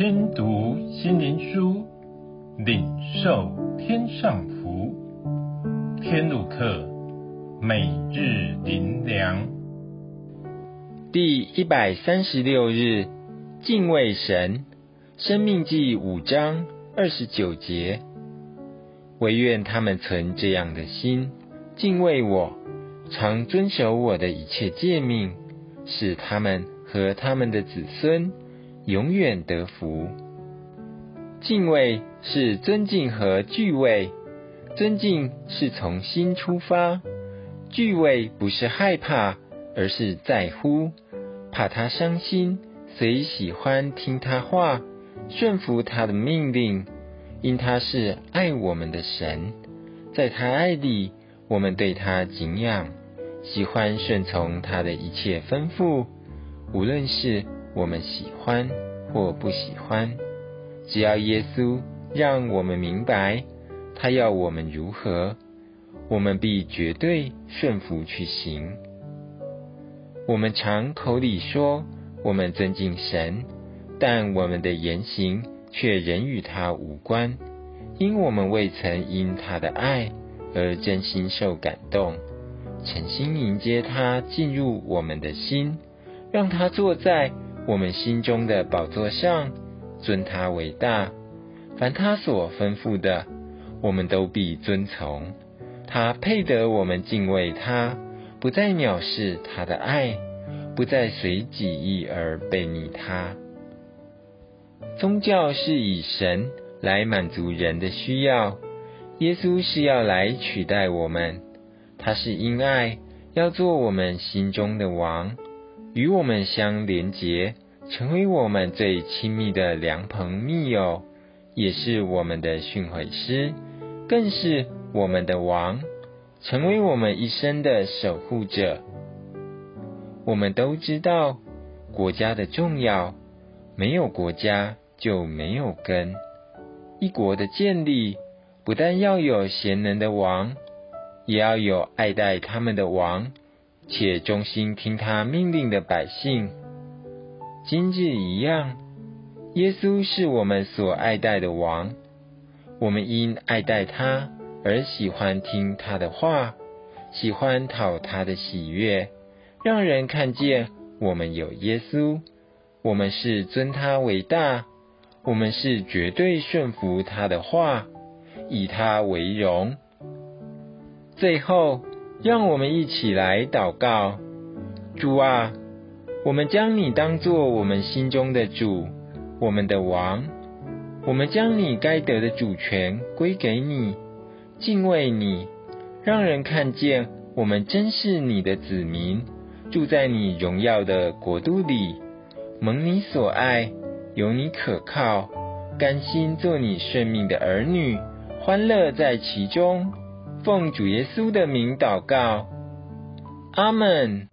听读心灵书，领受天上福。天路客，每日灵粮，第一百三十六日，敬畏神。生命记五章二十九节，惟愿他们存这样的心，敬畏我，常遵守我的一切诫命，使他们和他们的子孙。永远得福。敬畏是尊敬和惧畏，尊敬是从心出发，惧畏不是害怕，而是在乎，怕他伤心，所以喜欢听他话，顺服他的命令，因他是爱我们的神，在他爱里，我们对他敬仰，喜欢顺从他的一切吩咐，无论是。我们喜欢或不喜欢，只要耶稣让我们明白他要我们如何，我们必绝对顺服去行。我们常口里说我们尊敬神，但我们的言行却仍与他无关，因我们未曾因他的爱而真心受感动，诚心迎接他进入我们的心，让他坐在。我们心中的宝座上，尊他为大。凡他所吩咐的，我们都必遵从。他配得我们敬畏他，不再藐视他的爱，不再随己意而悖逆他。宗教是以神来满足人的需要，耶稣是要来取代我们。他是因爱要做我们心中的王。与我们相连结，成为我们最亲密的良朋密友，也是我们的训诲师，更是我们的王，成为我们一生的守护者。我们都知道国家的重要，没有国家就没有根。一国的建立，不但要有贤能的王，也要有爱戴他们的王。且忠心听他命令的百姓，今日一样，耶稣是我们所爱戴的王，我们因爱戴他而喜欢听他的话，喜欢讨他的喜悦，让人看见我们有耶稣，我们是尊他为大，我们是绝对顺服他的话，以他为荣。最后。让我们一起来祷告，主啊，我们将你当作我们心中的主，我们的王，我们将你该得的主权归给你，敬畏你，让人看见我们真是你的子民，住在你荣耀的国度里，蒙你所爱，有你可靠，甘心做你顺命的儿女，欢乐在其中。奉主耶稣的名祷告，阿门。